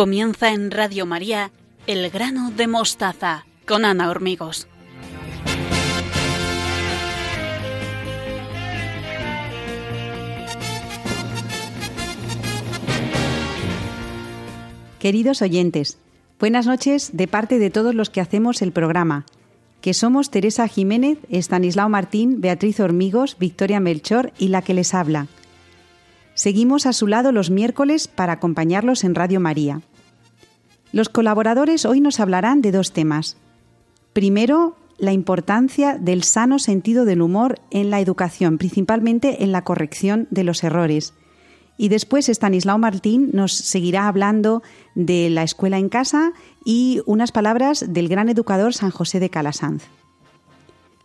Comienza en Radio María El grano de mostaza con Ana Hormigos. Queridos oyentes, buenas noches de parte de todos los que hacemos el programa, que somos Teresa Jiménez, Estanislao Martín, Beatriz Hormigos, Victoria Melchor y la que les habla. Seguimos a su lado los miércoles para acompañarlos en Radio María. Los colaboradores hoy nos hablarán de dos temas. Primero, la importancia del sano sentido del humor en la educación, principalmente en la corrección de los errores. Y después Stanislao Martín nos seguirá hablando de la escuela en casa y unas palabras del gran educador San José de Calasanz.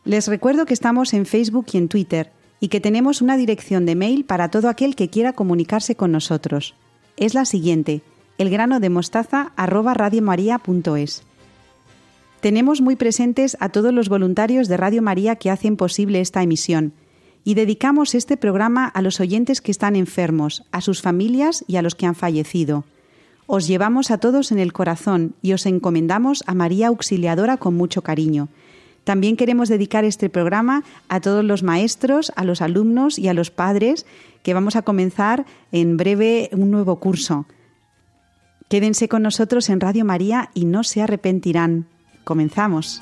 Les recuerdo que estamos en Facebook y en Twitter y que tenemos una dirección de mail para todo aquel que quiera comunicarse con nosotros. Es la siguiente, elgranodemostaza@radiomaria.es. Tenemos muy presentes a todos los voluntarios de Radio María que hacen posible esta emisión y dedicamos este programa a los oyentes que están enfermos, a sus familias y a los que han fallecido. Os llevamos a todos en el corazón y os encomendamos a María Auxiliadora con mucho cariño también queremos dedicar este programa a todos los maestros, a los alumnos y a los padres que vamos a comenzar en breve un nuevo curso. Quédense con nosotros en Radio María y no se arrepentirán. Comenzamos.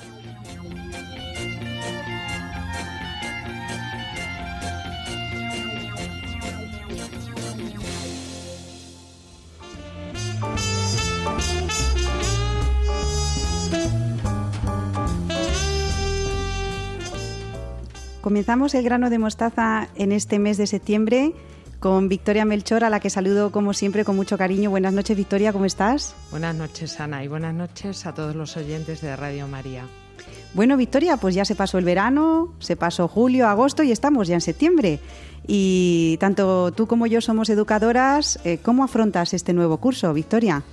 Comenzamos el grano de mostaza en este mes de septiembre con Victoria Melchor, a la que saludo como siempre con mucho cariño. Buenas noches, Victoria, ¿cómo estás? Buenas noches, Ana, y buenas noches a todos los oyentes de Radio María. Bueno, Victoria, pues ya se pasó el verano, se pasó julio, agosto y estamos ya en septiembre. Y tanto tú como yo somos educadoras. Eh, ¿Cómo afrontas este nuevo curso, Victoria?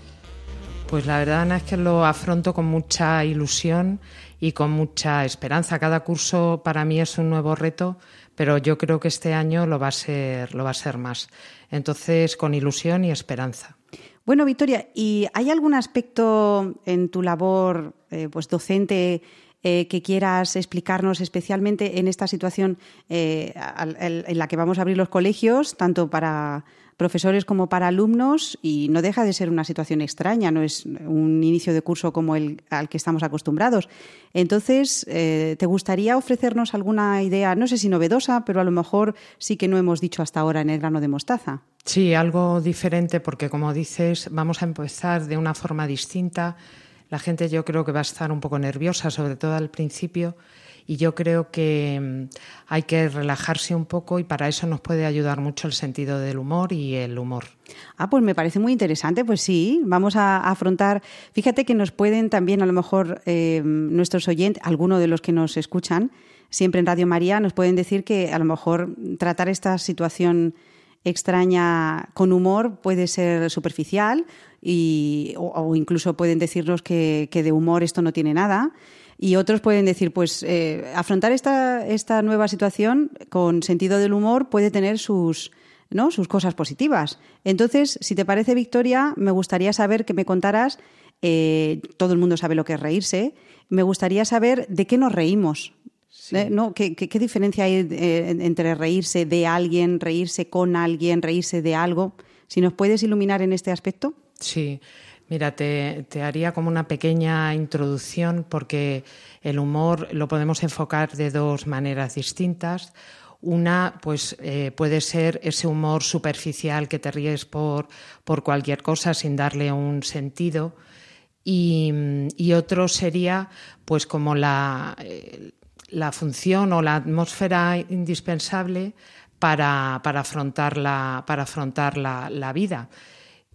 Pues la verdad Ana, es que lo afronto con mucha ilusión y con mucha esperanza. Cada curso para mí es un nuevo reto, pero yo creo que este año lo va a ser, lo va a ser más. Entonces, con ilusión y esperanza. Bueno, Victoria, ¿y hay algún aspecto en tu labor eh, pues docente eh, que quieras explicarnos especialmente en esta situación eh, en la que vamos a abrir los colegios, tanto para profesores como para alumnos y no deja de ser una situación extraña, no es un inicio de curso como el al que estamos acostumbrados. Entonces, eh, ¿te gustaría ofrecernos alguna idea, no sé si novedosa, pero a lo mejor sí que no hemos dicho hasta ahora en el grano de mostaza? Sí, algo diferente porque como dices, vamos a empezar de una forma distinta. La gente yo creo que va a estar un poco nerviosa, sobre todo al principio, y yo creo que mm, hay que relajarse un poco y para eso nos puede ayudar mucho el sentido del humor y el humor. Ah, pues me parece muy interesante. Pues sí, vamos a afrontar. Fíjate que nos pueden también, a lo mejor, eh, nuestros oyentes, algunos de los que nos escuchan, siempre en Radio María, nos pueden decir que a lo mejor tratar esta situación extraña con humor puede ser superficial y, o, incluso pueden decirnos que, que de humor esto no tiene nada y otros pueden decir, pues eh, afrontar esta, esta nueva situación con sentido del humor puede tener sus, ¿no? sus cosas positivas. Entonces, si te parece, Victoria, me gustaría saber que me contaras, eh, todo el mundo sabe lo que es reírse, me gustaría saber de qué nos reímos. ¿eh? ¿No? ¿Qué, qué, diferencia hay entre reírse de alguien, reírse con alguien, reírse de algo? Si nos puedes iluminar en este aspecto. Sí. Mira, te, haría como una pequeña introducción porque el humor lo podemos enfocar de dos maneras distintas. Una, pues eh, puede ser ese humor superficial que te ríes por, por cualquier cosa sin darle un sentido. Y, otro sería, pues, como la, eh, la, función o la atmósfera indispensable para, afrontar la, para afrontar la vida.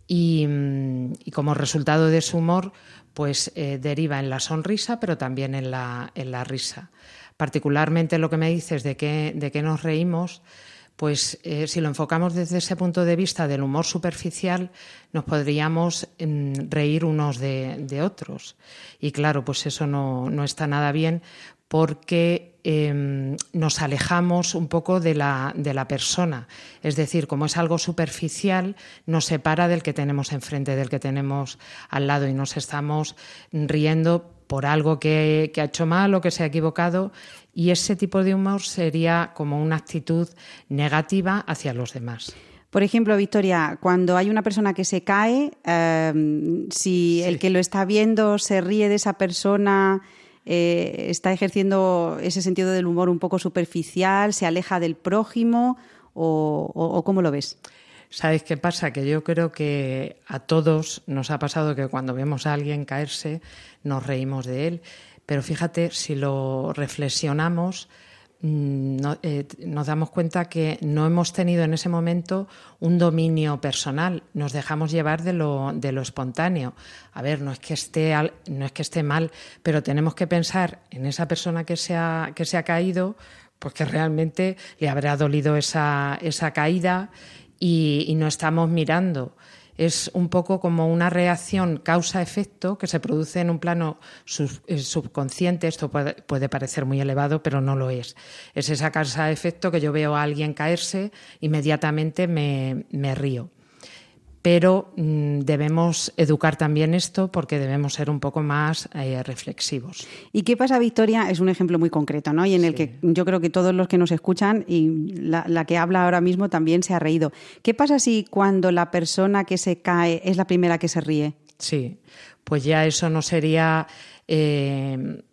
Mm, y, como resultado de su humor, pues eh, deriva en la sonrisa, pero también en la, en la risa. Particularmente lo que me dices de qué de que nos reímos, Pues eh, si lo enfocamos desde ese punto de vista del humor superficial, nos podríamos mm, reír unos de, otros. Y claro, pues eso no, está nada bien porque em, nos alejamos un poco de la, de la, persona. Es decir, como es algo superficial, nos separa del que tenemos enfrente, del que tenemos al lado y nos estamos riendo por algo que, que ha hecho mal o que se ha equivocado y ese tipo de humor sería como una actitud negativa hacia los demás. Por ejemplo, Victoria, cuando hay una persona que se cae, em, si el que lo está viendo se ríe de esa persona, eh, está ejerciendo ese sentido del humor un poco superficial, se aleja del prójimo o, o cómo lo ves? ¿Sabes qué pasa? Que yo creo que a todos nos ha pasado que cuando vemos a alguien caerse nos reímos de él pero fíjate, si lo reflexionamos, mm, eh, nos damos cuenta que no hemos tenido en ese momento un dominio personal, nos dejamos llevar de lo, de lo espontáneo. A ver, no es, que esté no es que esté mal, pero tenemos que pensar en esa persona que se ha, que se ha caído, pues que realmente le habrá dolido esa, esa caída y, y no estamos mirando es un poco como una reacción causa-efecto que se produce en un plano eh, subconsciente. Esto puede, parecer muy elevado, pero no lo es. Es esa causa-efecto que yo veo a alguien caerse, inmediatamente me río pero mm, debemos educar también esto porque debemos ser un poco más eh, reflexivos. ¿Y qué pasa, Victoria? Es un ejemplo muy concreto, ¿no? Y en el que yo creo que todos los que nos escuchan y la, que habla ahora mismo también se ha reído. ¿Qué pasa si cuando la persona que se cae es la primera que se ríe? Sí, pues ya eso no sería eh,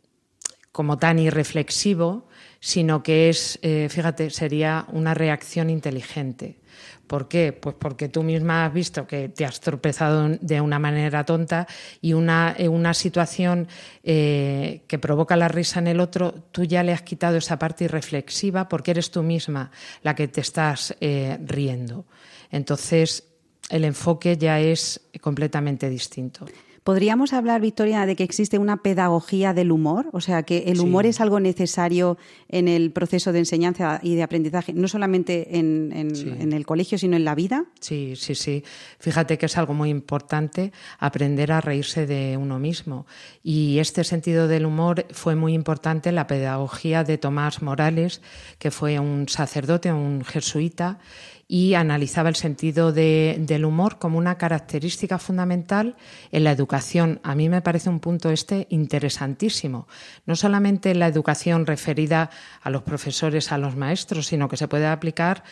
como tan irreflexivo, sino que es, eh, fíjate, sería una reacción inteligente. ¿Por qué? Pues porque tú misma has visto que te has tropezado de una manera tonta y una, eh, una situación eh, que provoca la risa en el otro, tú ya le has quitado esa parte irreflexiva porque eres tú misma la que te estás riendo. Entonces, el enfoque ya es completamente distinto. ¿Podríamos hablar, Victoria, de que existe una pedagogía del humor? O sea, que el humor es algo necesario en el proceso de enseñanza y de aprendizaje, no solamente en, el colegio, sino en la vida. Sí, sí, sí. Fíjate que es algo muy importante aprender a reírse de uno mismo. Y este sentido del humor fue muy importante en la pedagogía de Tomás Morales, que fue un sacerdote, un jesuita, y analizaba el sentido del humor como una característica fundamental en la educación. A mí me parece un punto este interesantísimo. No solamente en la educación referida a los profesores, a los maestros, sino que se puede aplicar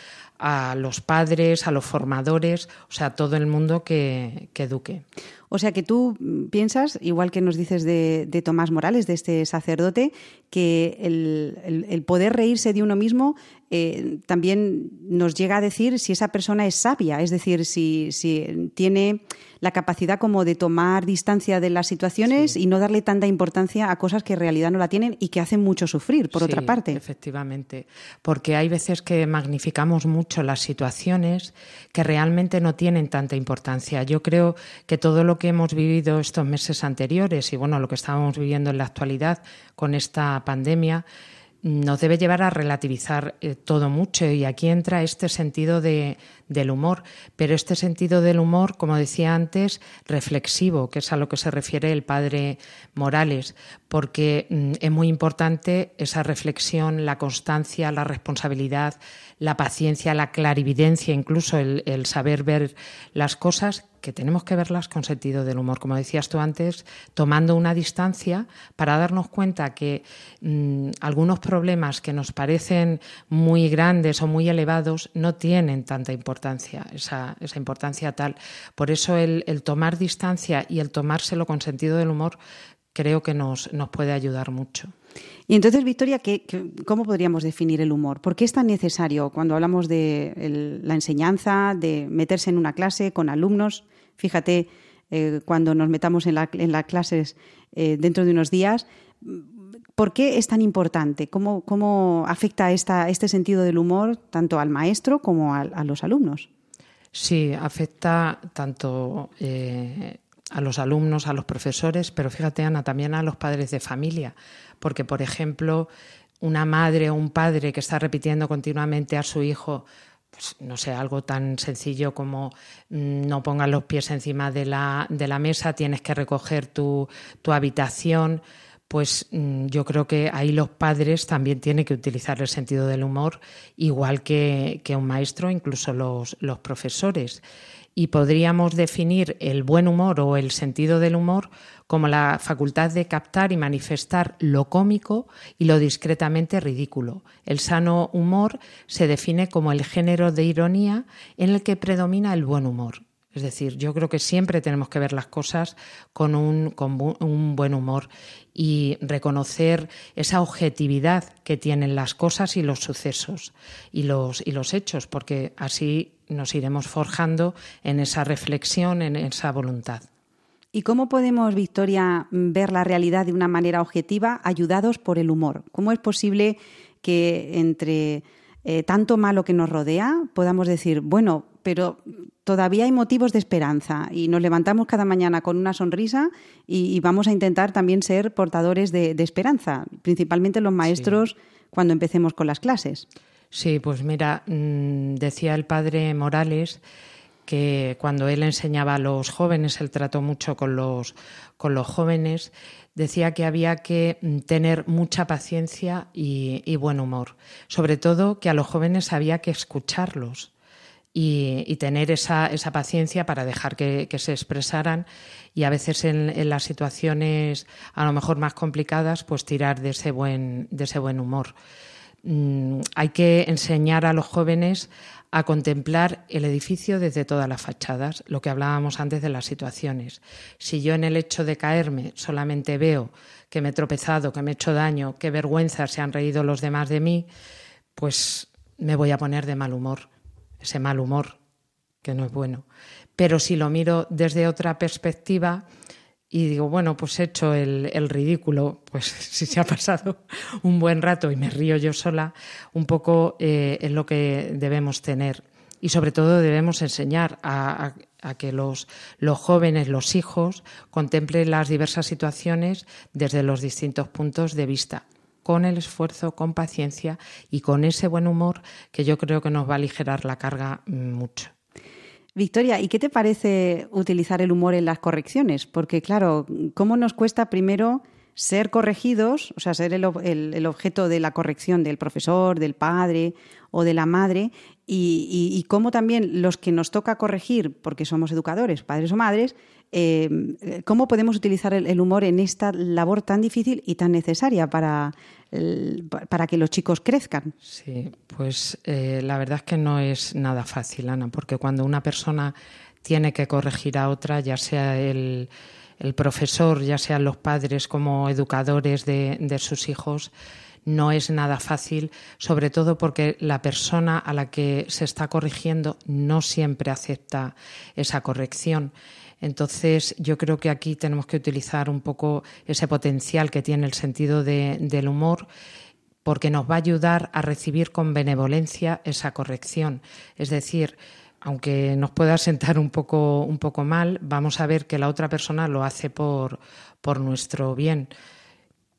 a los padres, a los formadores, o sea, a todo el mundo que, eduque. O sea que tú piensas, igual que nos dices de, Tomás Morales, de este sacerdote, que el, poder reírse de uno mismo eh, también nos llega a decir si esa persona es sabia, es decir, si, si tiene la capacidad como de tomar distancia de las situaciones y no darle tanta importancia a cosas que en realidad no la tienen y que hacen mucho sufrir, por otra parte. Efectivamente, porque hay veces que magnificamos mucho las situaciones que realmente no tienen tanta importancia. Yo creo que todo lo que hemos vivido estos meses anteriores y bueno, lo que estábamos viviendo en la actualidad con esta pandemia, nos debe llevar a relativizar eh, todo mucho. Y aquí entra este sentido de, del humor, pero este sentido del humor, como decía antes, reflexivo, que es a lo que se refiere el padre Morales, porque mm, es muy importante esa reflexión, la constancia, la responsabilidad, la paciencia, la clarividencia, incluso el, saber ver las cosas que tenemos que verlas con sentido del humor, como decías tú antes, tomando una distancia para darnos cuenta que mm, algunos problemas que nos parecen muy grandes o muy elevados no tienen tanta importancia, esa, esa importancia tal. Por eso el, tomar distancia y el tomárselo con sentido del humor creo que nos, nos puede ayudar mucho. Y entonces, Victoria, ¿qué, cómo podríamos definir el humor? ¿Por qué es tan necesario cuando hablamos de la enseñanza, de meterse en una clase con alumnos? Fíjate, eh, cuando nos metamos en, las clases eh, dentro de unos días, ¿por qué es tan importante? ¿Cómo, afecta esta, este sentido del humor tanto al maestro como a, los alumnos? Sí, afecta tanto eh, a los alumnos, a los profesores, pero fíjate, Ana, también a los padres de familia, porque, por ejemplo, una madre o un padre que está repitiendo continuamente a su hijo, pues no sé, algo tan sencillo como mm, no pongas los pies encima de la, de la mesa, tienes que recoger tu, tu habitación, pues mm, yo creo que ahí los padres también tienen que utilizar el sentido del humor, igual que, que un maestro, incluso los, los profesores y podríamos definir el buen humor o el sentido del humor como la facultad de captar y manifestar lo cómico y lo discretamente ridículo. El sano humor se define como el género de ironía en el que predomina el buen humor. Es decir, yo creo que siempre tenemos que ver las cosas con un, buen humor y reconocer esa objetividad que tienen las cosas y los sucesos y los, y los hechos, porque así nos iremos forjando en esa reflexión, en esa voluntad. ¿Y cómo podemos, Victoria, ver la realidad de una manera objetiva ayudados por el humor? ¿Cómo es posible que entre eh, tanto malo que nos rodea podamos decir, bueno, pero todavía hay motivos de esperanza y nos levantamos cada mañana con una sonrisa y, vamos a intentar también ser portadores de, esperanza, principalmente los maestros cuando empecemos con las clases? Sí, pues mira, mm, decía el padre Morales que cuando él enseñaba a los jóvenes, él trató mucho con los, con los jóvenes, decía que había que mm, tener mucha paciencia y, buen humor. Sobre todo que a los jóvenes había que escucharlos y, tener esa, esa, paciencia para dejar que, se expresaran y a veces en, las situaciones a lo mejor más complicadas, pues tirar de ese buen, de ese buen humor. Mm, hay que enseñar a los jóvenes a contemplar el edificio desde todas las fachadas, lo que hablábamos antes de las situaciones. Si yo en el hecho de caerme solamente veo que me he tropezado, que me he hecho daño, qué vergüenza se han reído los demás de mí, pues me voy a poner de mal humor, ese mal humor que no es bueno. Pero si lo miro desde otra perspectiva, y digo, bueno, pues he hecho el, ridículo, pues si se ha pasado un buen rato y me río yo sola, un poco eh, es lo que debemos tener. Y sobre todo debemos enseñar a, que los, los, jóvenes, los hijos, contemplen las diversas situaciones desde los distintos puntos de vista, con el esfuerzo, con paciencia y con ese buen humor que yo creo que nos va a aligerar la carga mucho. Victoria, ¿y qué te parece utilizar el humor en las correcciones? Porque, claro, ¿cómo nos cuesta primero ser corregidos, o sea, ser el, objeto de la corrección del profesor, del padre o de la madre, y, cómo también los que nos toca corregir, porque somos educadores, padres o madres, eh, cómo podemos utilizar el, humor en esta labor tan difícil y tan necesaria para, para que los chicos crezcan. Sí, pues eh, la verdad es que no es nada fácil, Ana, porque cuando una persona tiene que corregir a otra, ya sea el, profesor, ya sean los padres como educadores de, de sus hijos, no es nada fácil, sobre todo porque la persona a la que se está corrigiendo no siempre acepta esa corrección. Entonces, yo creo que aquí tenemos que utilizar un poco ese potencial que tiene el sentido del humor porque nos va a ayudar a recibir con benevolencia esa corrección. Es decir, aunque nos pueda sentar un poco, un poco mal, vamos a ver que la otra persona lo hace por, por nuestro bien.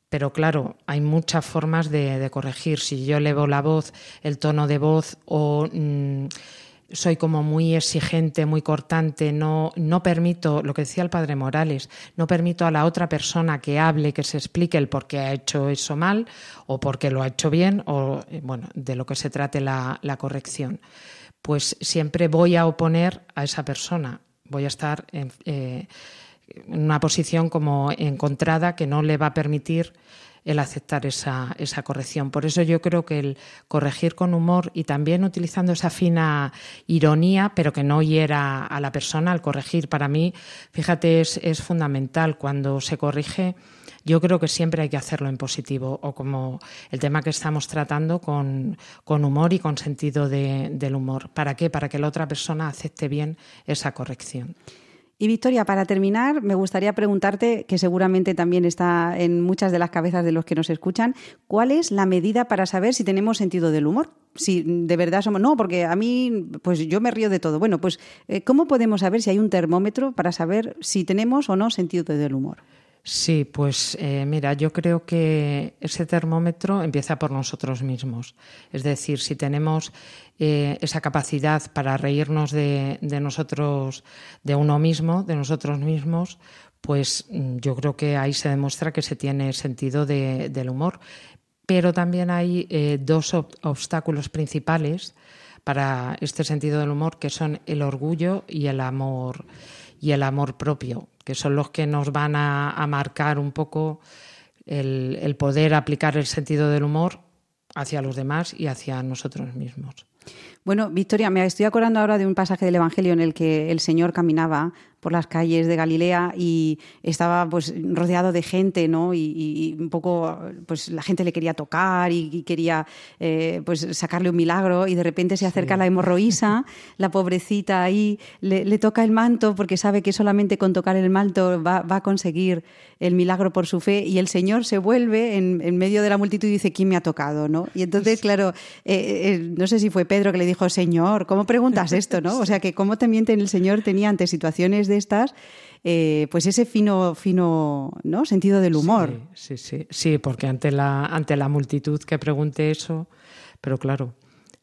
Pero claro, hay muchas formas de, corregir. Si yo elevo la voz, el tono de voz o mm, soy como muy exigente, muy cortante, no, no permito, lo que decía el padre Morales, no permito a la otra persona que hable, que se explique el por qué ha hecho eso mal o por qué lo ha hecho bien o, eh, bueno, de lo que se trate la, corrección. Pues siempre voy a oponer a esa persona, voy a estar en, eh, en una posición como encontrada que no le va a permitir el aceptar esa, esa corrección. Por eso yo creo que el corregir con humor y también utilizando esa fina ironía, pero que no hiera a la persona al corregir, para mí, fíjate, es, es fundamental. Cuando se corrige, yo creo que siempre hay que hacerlo en positivo o como el tema que estamos tratando con, con humor y con sentido de, del humor. ¿Para qué? Para que la otra persona acepte bien esa corrección. Y Victoria, para terminar, me gustaría preguntarte, que seguramente también está en muchas de las cabezas de los que nos escuchan, ¿cuál es la medida para saber si tenemos sentido del humor? Si de verdad somos... No, porque a mí, pues yo me río de todo. Bueno, pues, eh, ¿cómo podemos saber si hay un termómetro para saber si tenemos o no sentido del humor? Sí, pues eh, mira, yo creo que ese termómetro empieza por nosotros mismos. Es decir, si tenemos eh, esa capacidad para reírnos de, nosotros, de uno mismo, de nosotros mismos, pues mm, yo creo que ahí se demuestra que se tiene sentido del humor. Pero también hay eh, dos obstáculos principales para este sentido del humor, que son el orgullo y el amor y el amor propio que son los que nos van a, marcar un poco el, el poder aplicar el sentido del humor hacia los demás y hacia nosotros mismos. Bueno, Victoria, me estoy acordando ahora de un pasaje del Evangelio en el que el Señor caminaba por las calles de Galilea y estaba pues rodeado de gente, ¿no? Y, un poco, pues la gente le quería tocar y, quería eh, pues sacarle un milagro y de repente se acerca la hemorroísa, la pobrecita ahí, le, toca el manto porque sabe que solamente con tocar el manto va, a conseguir el milagro por su fe y el Señor se vuelve en, medio de la multitud y dice, ¿quién me ha tocado? ¿no? Y entonces, claro, eh, eh, no sé si fue Pedro que le dijo, Señor, ¿cómo preguntas esto? ¿no? O sea, que cómo también el Señor tenía ante situaciones de estas, eh, pues ese fino, fino ¿no? sentido del humor. Sí, sí, sí, porque ante la, ante la multitud que pregunte eso, pero claro,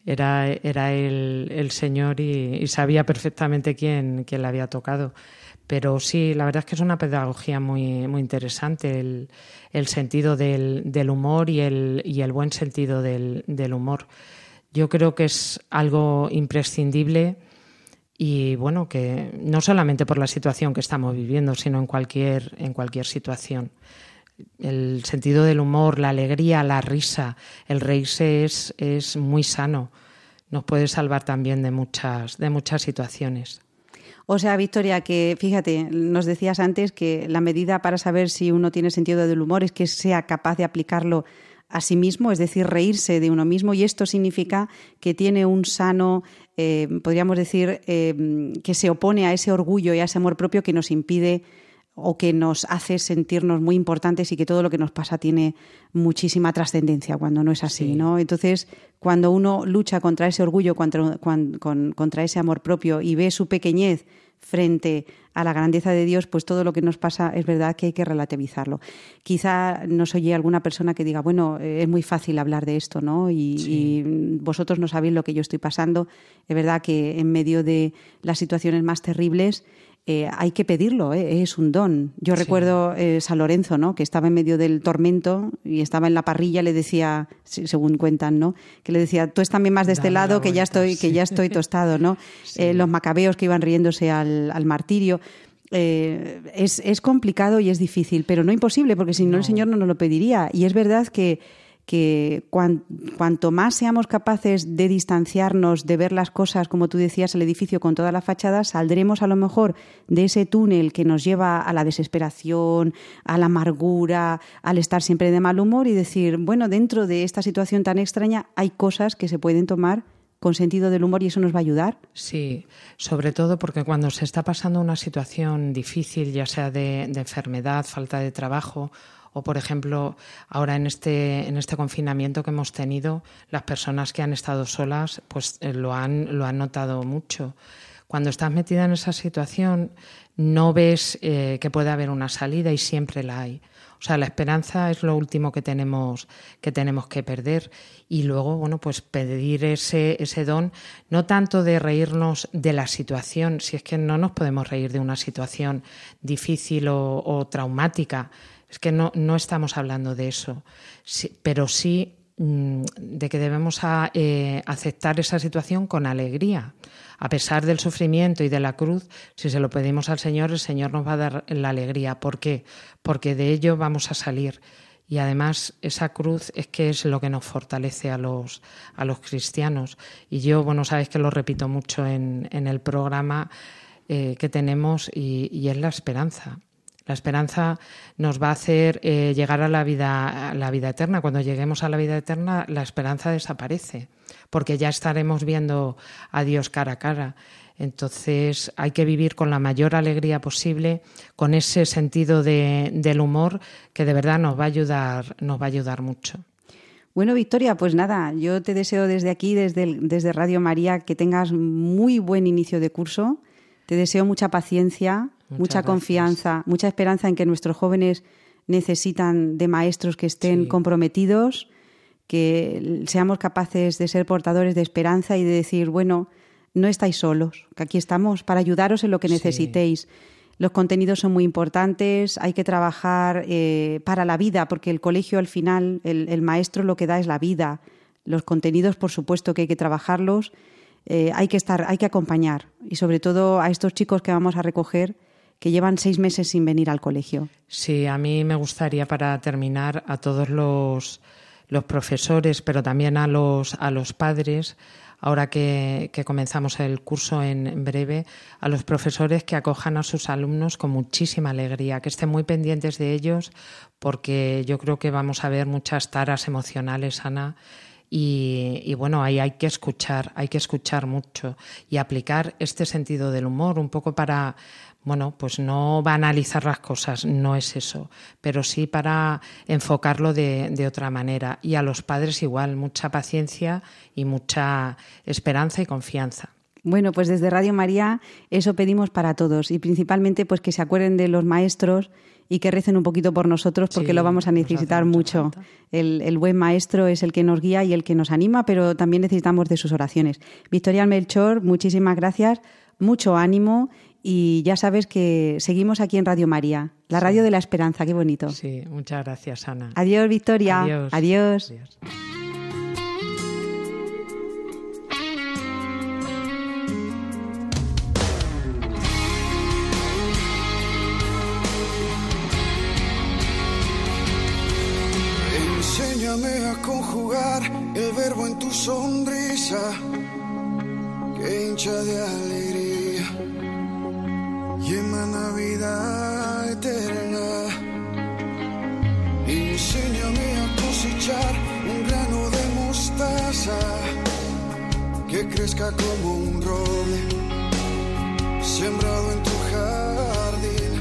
era, era el, Señor y, sabía perfectamente quién, quién le había tocado. Pero sí, la verdad es que es una pedagogía muy, muy interesante, el, el sentido del, del, humor y el, y el buen sentido del, del humor. Yo creo que es algo imprescindible y bueno, que no solamente por la situación que estamos viviendo, sino en cualquier, en cualquier situación. El sentido del humor, la alegría, la risa, el reírse es, es muy sano. Nos puede salvar también de muchas, de muchas situaciones. O sea, Victoria, que fíjate, nos decías antes que la medida para saber si uno tiene sentido del humor es que sea capaz de aplicarlo a sí mismo, es decir, reírse de uno mismo, y esto significa que tiene un sano, eh, podríamos decir, eh, que se opone a ese orgullo y a ese amor propio que nos impide o que nos hace sentirnos muy importantes y que todo lo que nos pasa tiene muchísima trascendencia cuando no es así, ¿no? Entonces, cuando uno lucha contra ese orgullo, contra, contra ese amor propio y ve su pequeñez frente a la grandeza de Dios, pues todo lo que nos pasa es verdad que hay que relativizarlo. Quizá nos oye alguna persona que diga, bueno, es muy fácil hablar de esto, ¿no? y, vosotros no sabéis lo que yo estoy pasando. Es verdad que en medio de las situaciones más terribles eh, hay que pedirlo, eh, es un don. Yo recuerdo eh, San Lorenzo, ¿no? que estaba en medio del tormento y estaba en la parrilla, le decía, según cuentan, ¿no? que le decía, tú estás también más de este lado, que ya estoy, que ya estoy tostado, ¿no? los macabeos que iban riéndose al, martirio. es, es, complicado y es difícil, pero no imposible, porque si no, el Señor no nos lo pediría. Y es verdad que que cuanto más seamos capaces de distanciarnos, de ver las cosas, como tú decías, el edificio con toda la fachada, saldremos a lo mejor de ese túnel que nos lleva a la desesperación, a la amargura, al estar siempre de mal humor y decir, bueno, dentro de esta situación tan extraña hay cosas que se pueden tomar con sentido del humor y eso nos va a ayudar? Sí, sobre todo porque cuando se está pasando una situación difícil, ya sea de enfermedad, falta de trabajo o, por ejemplo, ahora en este, en este confinamiento que hemos tenido, las personas que han estado solas pues eh, lo, han, lo han notado mucho. Cuando estás metida en esa situación, no ves eh, que puede haber una salida y siempre la hay. O sea, la esperanza es lo último que tenemos que tenemos que perder y luego, bueno, pues pedir ese ese don no tanto de reírnos de la situación, si es que no nos podemos reír de una situación difícil o, o traumática, es que no, no estamos hablando de eso, pero sí mm, de que debemos eh, aceptar esa situación con alegría. A pesar del sufrimiento y de la cruz, si se lo pedimos al Señor, el Señor nos va a dar la alegría. ¿Por qué? Porque de ello vamos a salir. Y además esa cruz es que es lo que nos fortalece a los, a los cristianos. Y yo, bueno, sabes que lo repito mucho en, el programa eh, que tenemos y es la esperanza. La esperanza nos va a hacer eh, llegar a la vida, a la vida eterna. Cuando lleguemos a la vida eterna, la esperanza desaparece, porque ya estaremos viendo a Dios cara a cara. Entonces hay que vivir con la mayor alegría posible, con ese sentido del humor que de verdad nos va a ayudar, nos va a ayudar mucho. Bueno, Victoria, pues nada, yo te deseo desde aquí, desde, desde Radio María, que tengas muy buen inicio de curso. Te deseo mucha paciencia, mucha confianza, mucha esperanza en que nuestros jóvenes necesitan de maestros que estén comprometidos, que seamos capaces de ser portadores de esperanza y de decir, bueno, no estáis solos, que aquí estamos para ayudaros en lo que necesitéis. Los contenidos son muy importantes, hay que trabajar eh, para la vida, porque el colegio al final, el, maestro lo que da es la vida. Los contenidos, por supuesto que hay que trabajarlos, eh, hay que estar, hay que acompañar. Y sobre todo a estos chicos que vamos a recoger, que llevan seis meses sin venir al colegio. Sí, a mí me gustaría para terminar a todos los, los profesores, pero también a los, a los padres, ahora que, comenzamos el curso en, breve, a los profesores que acojan a sus alumnos con muchísima alegría, que estén muy pendientes de ellos, porque yo creo que vamos a ver muchas taras emocionales, Ana. Y, bueno, ahí hay que escuchar, hay que escuchar mucho y aplicar este sentido del humor un poco para, bueno, pues no va a analizar las cosas, no es eso, pero sí para enfocarlo de, otra manera. Y a los padres igual, mucha paciencia y mucha esperanza y confianza. Bueno, pues desde Radio María eso pedimos para todos y principalmente pues que se acuerden de los maestros y que recen un poquito por nosotros porque lo vamos a necesitar mucho. El, el, buen maestro es el que nos guía y el que nos anima, pero también necesitamos de sus oraciones. Victoria Melchor, muchísimas gracias, mucho ánimo y ya sabes que seguimos aquí en Radio María, la radio de la esperanza, qué bonito. Sí, muchas gracias, Ana. Adiós, Victoria. Adiós. Adiós. Enséñame sonrisa, que hincha de alegría y emana vida eterna. Enséñame a cosechar un grano de mostaza que crezca como un roble sembrado en tu jardín.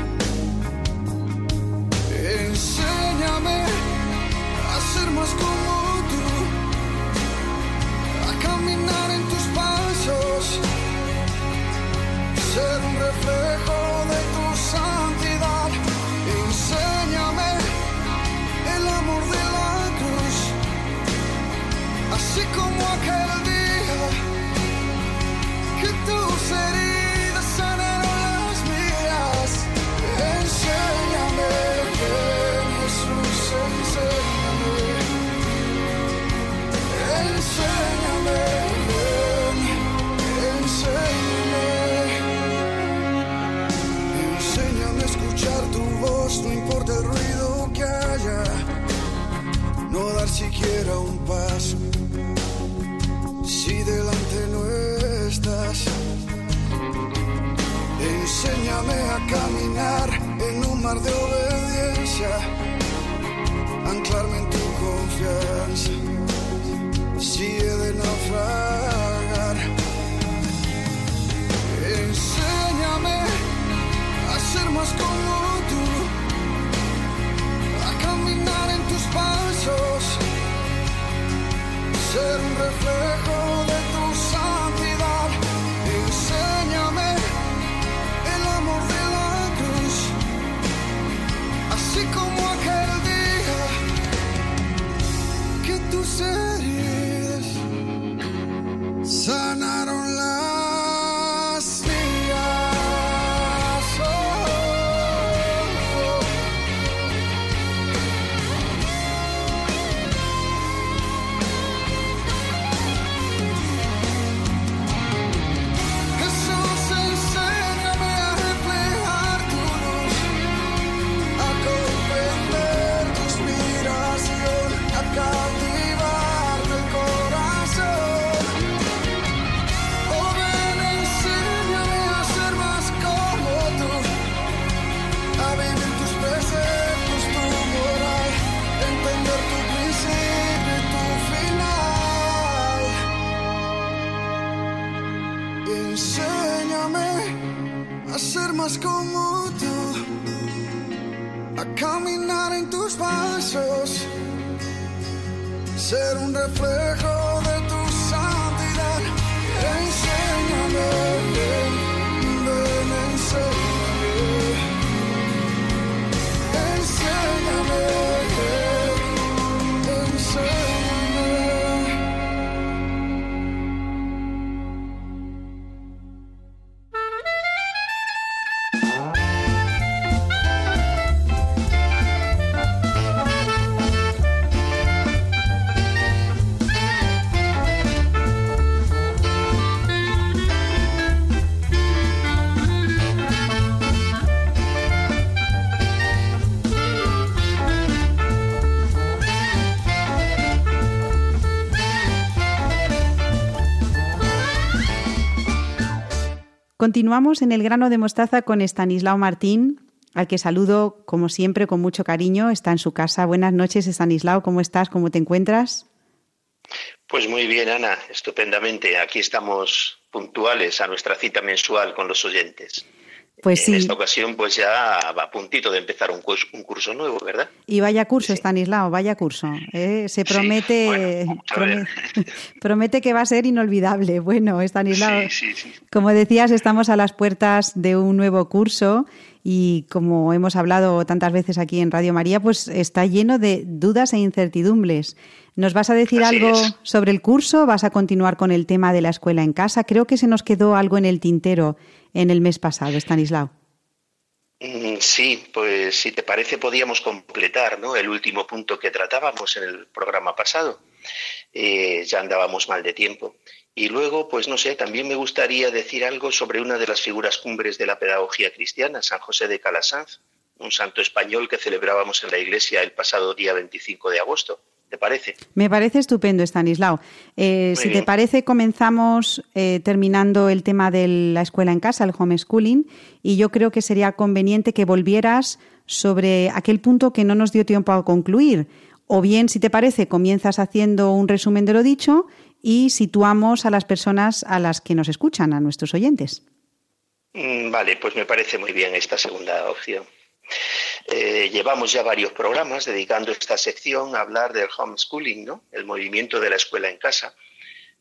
Enséñame a ser más como caminar en tus pasos ser un reflejo de tu santidad. Enséñame a caminar en un mar de obediencia, anclarme en tu confianza, si he de naufragar. Enséñame a ser más como pasos, ser un reflejo Continuamos en el grano de mostaza con Estanislao Martín, al que saludo como siempre con mucho cariño. Está en su casa. Buenas noches, Estanislao. ¿Cómo estás? ¿Cómo te encuentras? Pues muy bien, Ana, estupendamente. Aquí estamos puntuales a nuestra cita mensual con los oyentes. Pues en esta ocasión, pues ya a puntito de empezar un curso, un curso nuevo, ¿verdad? Y vaya curso, Stanislao, vaya curso. ¿eh? Se promete, promete, que va a ser inolvidable. Bueno, Stanislao, como decías, estamos a las puertas de un nuevo curso y como hemos hablado tantas veces aquí en Radio María, pues está lleno de dudas e incertidumbres. ¿Nos vas a decir algo sobre el curso? ¿Vas a continuar con el tema de la escuela en casa? Creo que se nos quedó algo en el tintero en el mes pasado, Stanislao. Mm, sí, pues si te parece podíamos completar ¿no? el último punto que tratábamos en el programa pasado. Eh, ya andábamos mal de tiempo. Y luego, pues no sé, también me gustaría decir algo sobre una de las figuras cumbres de la pedagogía cristiana, San José de Calasanz, un santo español que celebrábamos en la iglesia el pasado día 25 de agosto. ¿Te parece? Me parece estupendo, Stanislao. Eh, si te parece, comenzamos eh, terminando el tema de la escuela en casa, el homeschooling, y yo creo que sería conveniente que volvieras sobre aquel punto que no nos dio tiempo a concluir. O bien, si te parece, comienzas haciendo un resumen de lo dicho y situamos a las personas a las que nos escuchan, a nuestros oyentes. Mm, vale, pues me parece muy bien esta segunda opción. Eh, llevamos ya varios programas dedicando esta sección a hablar del homeschooling, ¿no? el movimiento de la escuela en casa,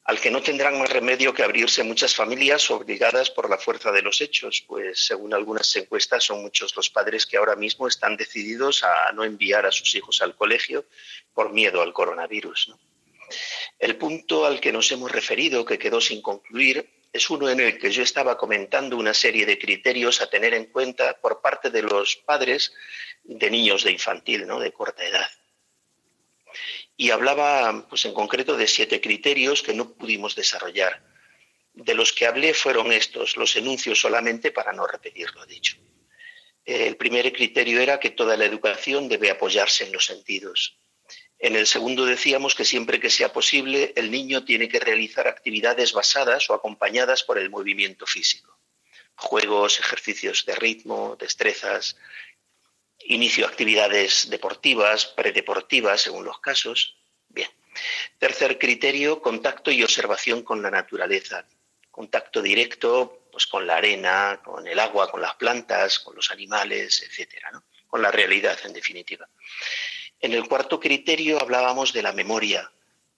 al que no tendrán más remedio que abrirse muchas familias obligadas por la fuerza de los hechos, pues según algunas encuestas son muchos los padres que ahora mismo están decididos a no enviar a sus hijos al colegio por miedo al coronavirus. El punto al que nos hemos referido, que quedó sin concluir, es uno en el que yo estaba comentando una serie de criterios a tener en cuenta por parte de los padres de niños de infantil, ¿no? de corta edad. Y hablaba, pues en concreto, de siete criterios que no pudimos desarrollar. De los que hablé fueron estos, los enuncio solamente para no repetir lo dicho. El primer criterio era que toda la educación debe apoyarse en los sentidos. En el segundo decíamos que siempre que sea posible el niño tiene que realizar actividades basadas o acompañadas por el movimiento físico. Juegos, ejercicios de ritmo, destrezas, inicio de actividades deportivas, predeportivas según los casos. Bien. Tercer criterio, contacto y observación con la naturaleza. Contacto directo pues, con la arena, con el agua, con las plantas, con los animales, etcétera, con la realidad en definitiva. En el cuarto criterio hablábamos de la memoria,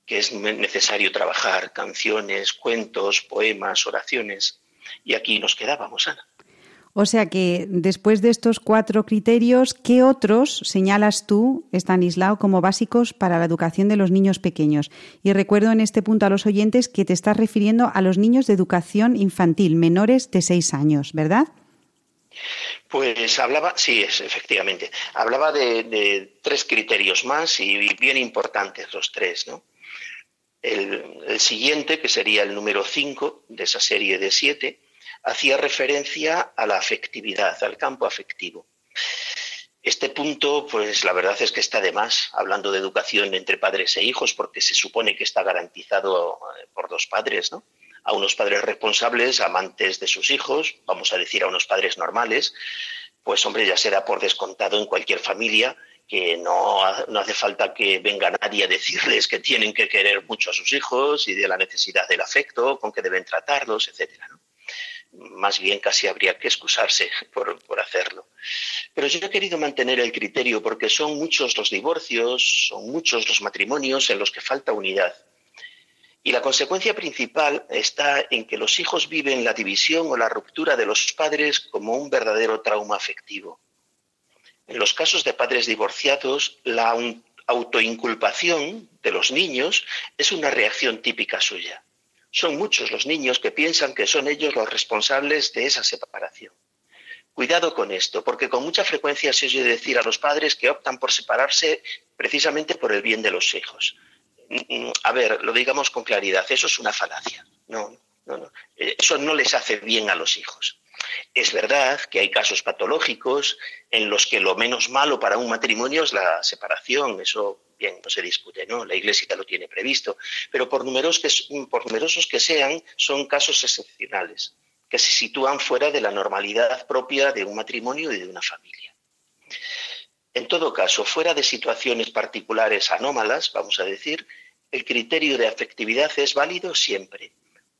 que es necesario trabajar, canciones, cuentos, poemas, oraciones. Y aquí nos quedábamos, Ana. O sea que después de estos cuatro criterios, ¿qué otros señalas tú, Stanislao, como básicos para la educación de los niños pequeños? Y recuerdo en este punto a los oyentes que te estás refiriendo a los niños de educación infantil, menores de seis años, ¿verdad? Pues hablaba, sí, es, efectivamente, hablaba de, tres criterios más y bien importantes los tres, ¿no? El, siguiente, que sería el número cinco de esa serie de siete, hacía referencia a la afectividad, al campo afectivo. Este punto, pues la verdad es que está de más, hablando de educación entre padres e hijos, porque se supone que está garantizado eh, por dos padres, ¿no? A unos padres responsables, amantes de sus hijos, vamos a decir a unos padres normales, pues hombre, ya será por descontado en cualquier familia que no, no, hace falta que venga nadie a decirles que tienen que querer mucho a sus hijos y de la necesidad del afecto, con que deben tratarlos, etcétera. Más bien casi habría que excusarse por, por hacerlo. Pero yo he querido mantener el criterio porque son muchos los divorcios, son muchos los matrimonios en los que falta unidad. Y la consecuencia principal está en que los hijos viven la división o la ruptura de los padres como un verdadero trauma afectivo. En los casos de padres divorciados, la autoinculpación de los niños es una reacción típica suya. Son muchos los niños que piensan que son ellos los responsables de esa separación. Cuidado con esto, porque con mucha frecuencia se oye decir a los padres que optan por separarse precisamente por el bien de los hijos. Mm, a ver, lo digamos con claridad, eso es una falacia. No, no, no. Eh, eso no les hace bien a los hijos. Es verdad que hay casos patológicos en los que lo menos malo para un matrimonio es la separación, eso bien, no se discute, ¿no? La Iglesia lo tiene previsto, pero por numerosos que, por numerosos que sean, son casos excepcionales. que se sitúan fuera de la normalidad propia de un matrimonio y de una familia. En todo caso, fuera de situaciones particulares anómalas, vamos a decir, el criterio de afectividad es válido siempre.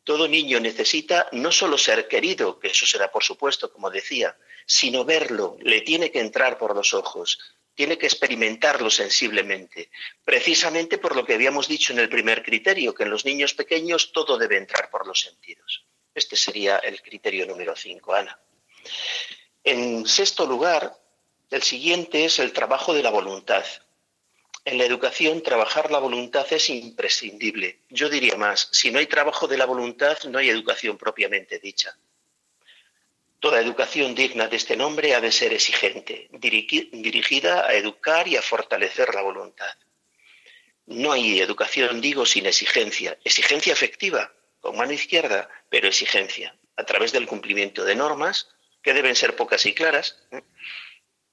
Todo niño necesita no solo ser querido, que eso será por supuesto, como decía, sino verlo, le tiene que entrar por los ojos, tiene que experimentarlo sensiblemente, precisamente por lo que habíamos dicho en el primer criterio, que en los niños pequeños todo debe entrar por los sentidos. Este sería el criterio número 5, Ana. En sexto lugar, el siguiente es el trabajo de la voluntad. En la educación, trabajar la voluntad es imprescindible. Yo diría más, si no hay trabajo de la voluntad, no hay educación propiamente dicha. Toda educación digna de este nombre ha de ser exigente, dirigida a educar y a fortalecer la voluntad. No hay educación, digo, sin exigencia. Exigencia efectiva, con mano izquierda, pero exigencia, a través del cumplimiento de normas, que deben ser pocas y claras, ¿eh?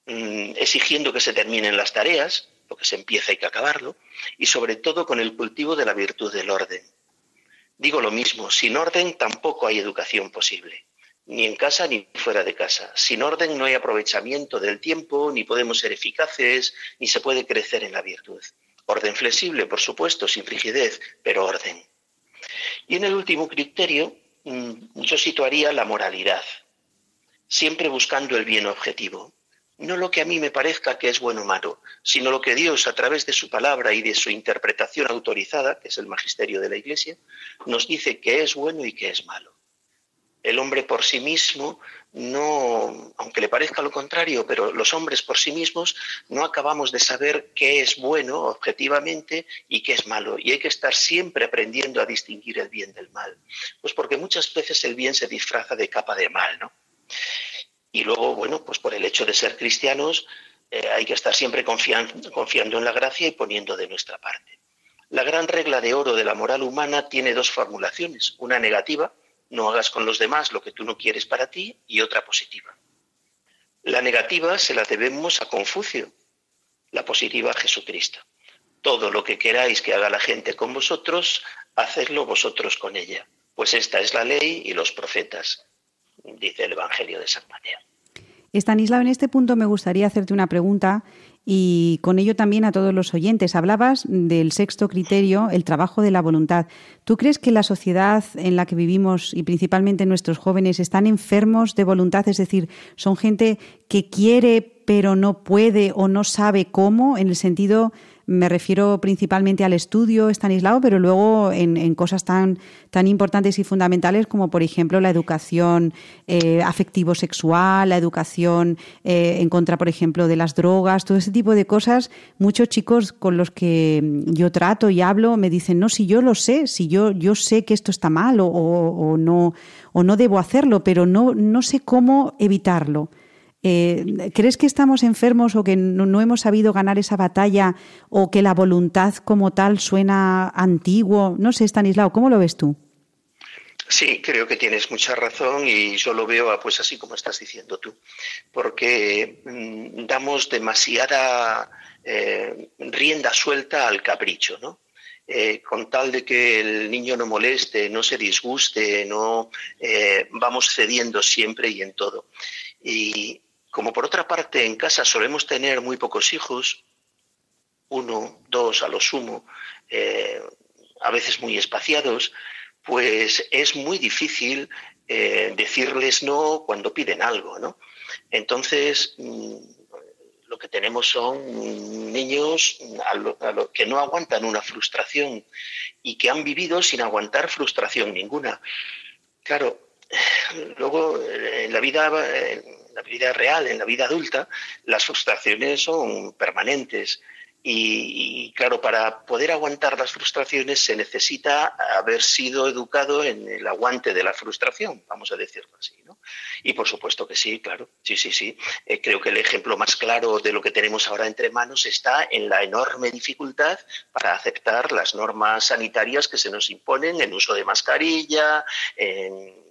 mm, exigiendo que se terminen las tareas, porque se empieza hay que acabarlo, y sobre todo con el cultivo de la virtud del orden. Digo lo mismo, sin orden tampoco hay educación posible ni en casa ni fuera de casa. Sin orden no hay aprovechamiento del tiempo, ni podemos ser eficaces, ni se puede crecer en la virtud. Orden flexible, por supuesto, sin rigidez, pero orden. Y en el último criterio, mm, yo situaría la moralidad, siempre buscando el bien objetivo. No lo que a mí me parezca que es bueno o malo, sino lo que Dios, a través de su palabra y de su interpretación autorizada, que es el magisterio de la Iglesia, nos dice que es bueno y que es malo el hombre por sí mismo no, aunque le parezca lo contrario, pero los hombres por sí mismos no acabamos de saber qué es bueno objetivamente y qué es malo. Y hay que estar siempre aprendiendo a distinguir el bien del mal. Pues porque muchas veces el bien se disfraza de capa de mal, ¿no? Y luego, bueno, pues por el hecho de ser cristianos eh, hay que estar siempre confiando, confiando en la gracia y poniendo de nuestra parte. La gran regla de oro de la moral humana tiene dos formulaciones, una negativa, no hagas con los demás lo que tú no quieres para ti, y otra positiva. La negativa se la debemos a Confucio, la positiva a Jesucristo. Todo lo que queráis que haga la gente con vosotros, hacedlo vosotros con ella, pues esta es la ley y los profetas, dice el Evangelio de San Mateo. Estanislao, en este punto me gustaría hacerte una pregunta y con ello también a todos los oyentes. Hablabas del sexto criterio, el trabajo de la voluntad. ¿Tú crees que la sociedad en la que vivimos y principalmente nuestros jóvenes están enfermos de voluntad? Es decir, son gente que quiere pero no puede o no sabe cómo, en el sentido me refiero principalmente al estudio Estanislao, pero luego en, cosas tan, tan importantes y fundamentales como, por ejemplo, la educación eh, afectivo-sexual, la educación eh, en contra, por ejemplo, de las drogas, todo ese tipo de cosas. Muchos chicos con los que yo trato y hablo me dicen, no, si yo lo sé, si yo, yo sé que esto está mal o, o no, o no debo hacerlo, pero no, no sé cómo evitarlo. Eh, ¿Crees que estamos enfermos o que no, hemos sabido ganar esa batalla o que la voluntad como tal suena antiguo? No sé, Stanislao, ¿cómo lo ves tú? Sí, creo que tienes mucha razón y yo lo veo pues así como estás diciendo tú, porque mm, damos demasiada eh, rienda suelta al capricho, ¿no? Eh, con tal de que el niño no moleste, no se disguste, no vamos cediendo siempre y en todo. Y como por otra parte en casa solemos tener muy pocos hijos, uno, dos a lo sumo, eh, a veces muy espaciados, pues es muy difícil eh, decirles no cuando piden algo, ¿no? Entonces, mm, lo que tenemos son niños que no aguantan una frustración y que han vivido sin aguantar frustración ninguna. Claro, luego en la vida la vida real, en la vida adulta, las frustraciones son permanentes. Y, claro, para poder aguantar las frustraciones se necesita haber sido educado en el aguante de la frustración, vamos a decirlo así. ¿no? Y por supuesto que sí, claro, sí, sí, sí. Eh, creo que el ejemplo más claro de lo que tenemos ahora entre manos está en la enorme dificultad para aceptar las normas sanitarias que se nos imponen en uso de mascarilla, en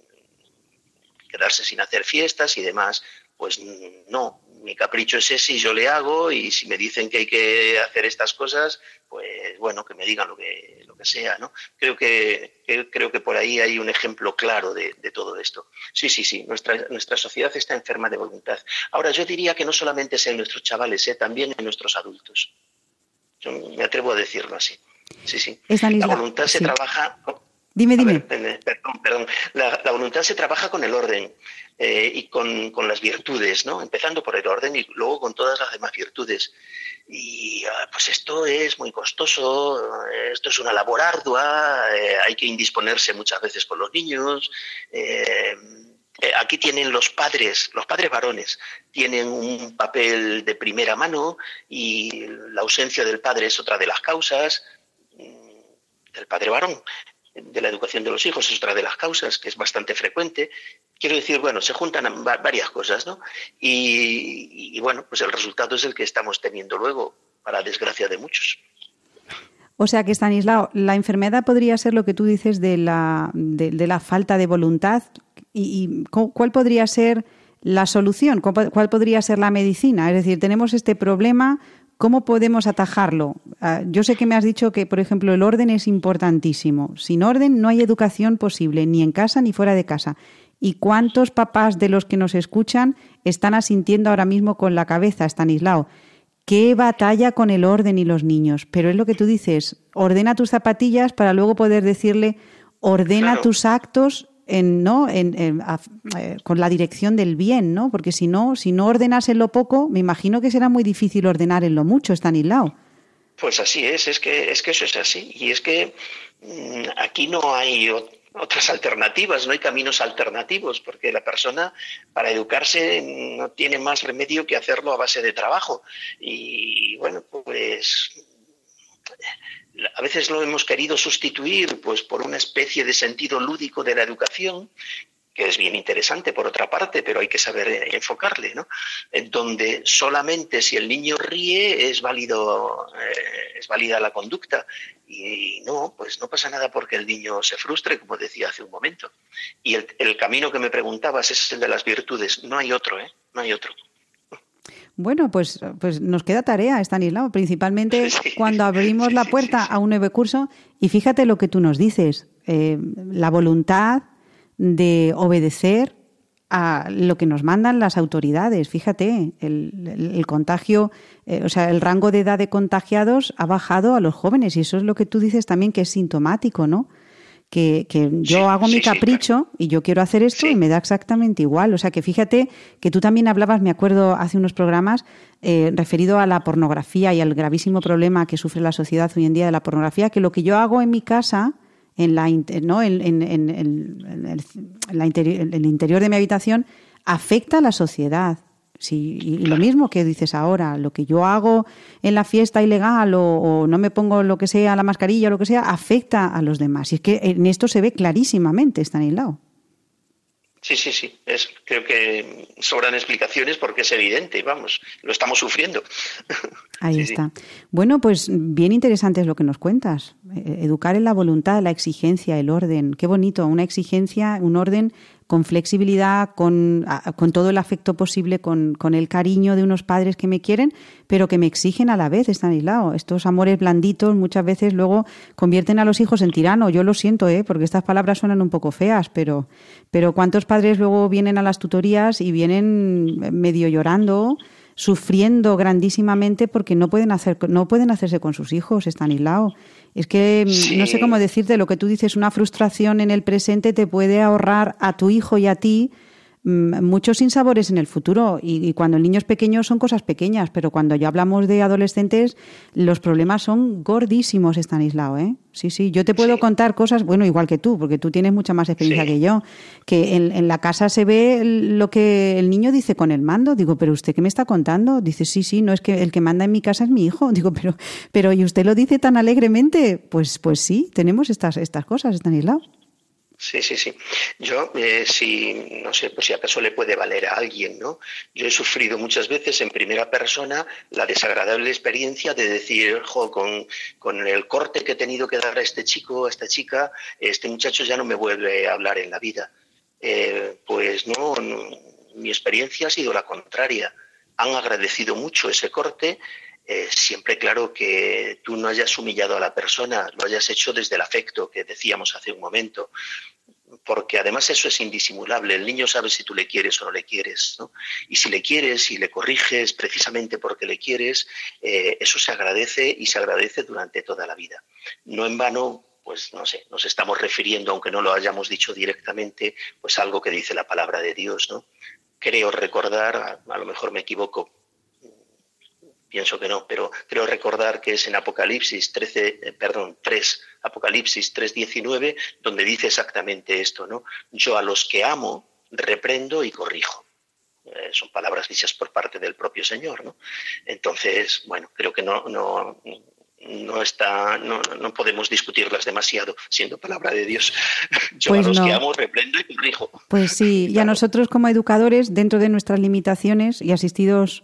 quedarse sin hacer fiestas y demás. Pues no, mi capricho es ese y yo le hago y si me dicen que hay que hacer estas cosas, pues bueno, que me digan lo que, lo que sea, ¿no? Creo que, creo que por ahí hay un ejemplo claro de, todo esto. Sí, sí, sí, nuestra, nuestra sociedad está enferma de voluntad. Ahora, yo diría que no solamente es en nuestros chavales, ¿eh? también en nuestros adultos. Yo me atrevo a decirlo así. Sí, sí. La voluntad se trabaja... Dime, dime. perdón, perdón. La, voluntad se trabaja con el orden eh, y con, con, las virtudes, ¿no? Empezando por el orden y luego con todas las demás virtudes. Y ah, pues esto es muy costoso, esto es una labor ardua, eh, hay que indisponerse muchas veces con los niños. Eh, eh, aquí tienen los padres, los padres varones, tienen un papel de primera mano y la ausencia del padre es otra de las causas mm, del padre varón de la educación de los hijos es otra de las causas que es bastante frecuente. Quiero decir, bueno, se juntan varias cosas, ¿no? Y, bueno, pues el resultado es el que estamos teniendo luego, para desgracia de muchos. O sea que, Stanislao, la enfermedad podría ser lo que tú dices de la, de, la falta de voluntad. ¿Y, cuál podría ser la solución? ¿Cuál podría ser la medicina? Es decir, tenemos este problema, ¿Cómo podemos atajarlo? Ah, yo sé que me has dicho que, por ejemplo, el orden es importantísimo. Sin orden no hay educación posible, ni en casa ni fuera de casa. ¿Y cuántos papás de los que nos escuchan están asintiendo ahora mismo con la cabeza, Stanislao? ¿Qué batalla con el orden y los niños? Pero es lo que tú dices, ordena tus zapatillas para luego poder decirle, ordena tus actos en, ¿no? En, eh, con la dirección del bien, ¿no? Porque si no, si no ordenas en lo poco, me imagino que será muy difícil ordenar en lo mucho, Stanislao. Pues así es, es que, es que eso es así. Y es que mm, aquí no hay otras alternativas, no hay caminos alternativos, porque la persona para educarse no tiene más remedio que hacerlo a base de trabajo. Y bueno, pues a veces lo hemos querido sustituir pues por una especie de sentido lúdico de la educación que es bien interesante por otra parte, pero hay que saber enfocarle, ¿no? En donde solamente si el niño ríe es válido, eh, es válida la conducta y no, pues no pasa nada porque el niño se frustre, como decía hace un momento. Y el, el camino que me preguntabas es el de las virtudes, no hay otro, ¿eh? No hay otro. Bueno, pues, pues nos queda tarea, Stanislao, principalmente cuando abrimos la puerta a un nuevo curso. Y fíjate lo que tú nos dices, eh, la voluntad de obedecer a lo que nos mandan las autoridades. Fíjate, el, contagio, eh, o sea, el rango de edad de contagiados ha bajado a los jóvenes y eso es lo que tú dices también que es sintomático, ¿no? Que, yo hago mi capricho y yo quiero hacer esto y me da exactamente igual. O sea que fíjate que tú también hablabas, me acuerdo hace unos programas, eh, referido a la pornografía y al gravísimo problema que sufre la sociedad hoy en día de la pornografía, que lo que yo hago en mi casa, en, la, ¿no? en, en, en el, el interior de mi habitación, afecta a la sociedad. Sí, y lo mismo que dices ahora, lo que yo hago en la fiesta ilegal o, no me pongo lo que sea, la mascarilla o lo que sea, afecta a los demás. Y es que en esto se ve clarísimamente, lado. Sí, sí, sí. Es, creo que sobran explicaciones porque es evidente, vamos, lo estamos sufriendo. Ahí está. Bueno, pues bien interesante es lo que nos cuentas. Eh, educar en la voluntad, la exigencia, el orden. Qué bonito, una exigencia, un orden con flexibilidad, con, con todo el afecto posible, con, con, el cariño de unos padres que me quieren, pero que me exigen a la vez, están aislados. Estos amores blanditos muchas veces luego convierten a los hijos en tirano. Yo lo siento, ¿eh? porque estas palabras suenan un poco feas, pero, pero ¿cuántos padres luego vienen a las tutorías y vienen medio llorando? Sufriendo grandísimamente porque no pueden hacer no pueden hacerse con sus hijos, están aislados. Es que mm, no sé cómo decirte, lo que tú dices, una frustración en el presente te puede ahorrar a tu hijo y a ti muchos sinsabores en el futuro y, cuando el niño es pequeño son cosas pequeñas, pero cuando ya hablamos de adolescentes los problemas son gordísimos, Estanislao, ¿eh? Sí, sí, yo te puedo contar cosas, bueno, igual que tú, porque tú tienes mucha más experiencia que yo, que en, la casa se ve lo que el niño dice con el mando. Digo, pero usted qué me está contando? Dice, sí, sí, no es que el que manda en mi casa es mi hijo. Digo, pero, pero ¿y usted lo dice tan alegremente? Pues, pues sí, tenemos estas, estas cosas, Estanislao. Sí, sí, sí. Yo, eh, si, no sé, pues si acaso le puede valer a alguien, ¿no? Yo he sufrido muchas veces en primera persona la desagradable experiencia de decir, jo, con, con el corte que he tenido que dar a este chico, a esta chica, este muchacho ya no me vuelve a hablar en la vida. Eh, pues no, mi experiencia ha sido la contraria. Han agradecido mucho ese corte eh, siempre claro que tú no hayas humillado a la persona, lo hayas hecho desde el afecto que decíamos hace un momento, porque además eso es indisimulable. El niño sabe si tú le quieres o no le quieres, ¿no? Y si le quieres y le corriges precisamente porque le quieres, eh, eso se agradece y se agradece durante toda la vida. No en vano, pues no sé, nos estamos refiriendo, aunque no lo hayamos dicho directamente, pues algo que dice la palabra de Dios, ¿no? Creo recordar, a lo mejor me equivoco, pienso que no, pero creo recordar que es en Apocalipsis 13, eh, perdón, 3, Apocalipsis 3:19, donde dice exactamente esto, ¿no? Yo a los que amo reprendo y corrijo. Eh, son palabras dichas por parte del propio Señor, ¿no? Entonces, bueno, creo que no, no, no está, no, no podemos discutirlas demasiado, siendo palabra de Dios. Yo a pues los que amo reprendo y corrijo. Pues sí, y a nosotros como educadores, dentro de nuestras limitaciones y asistidos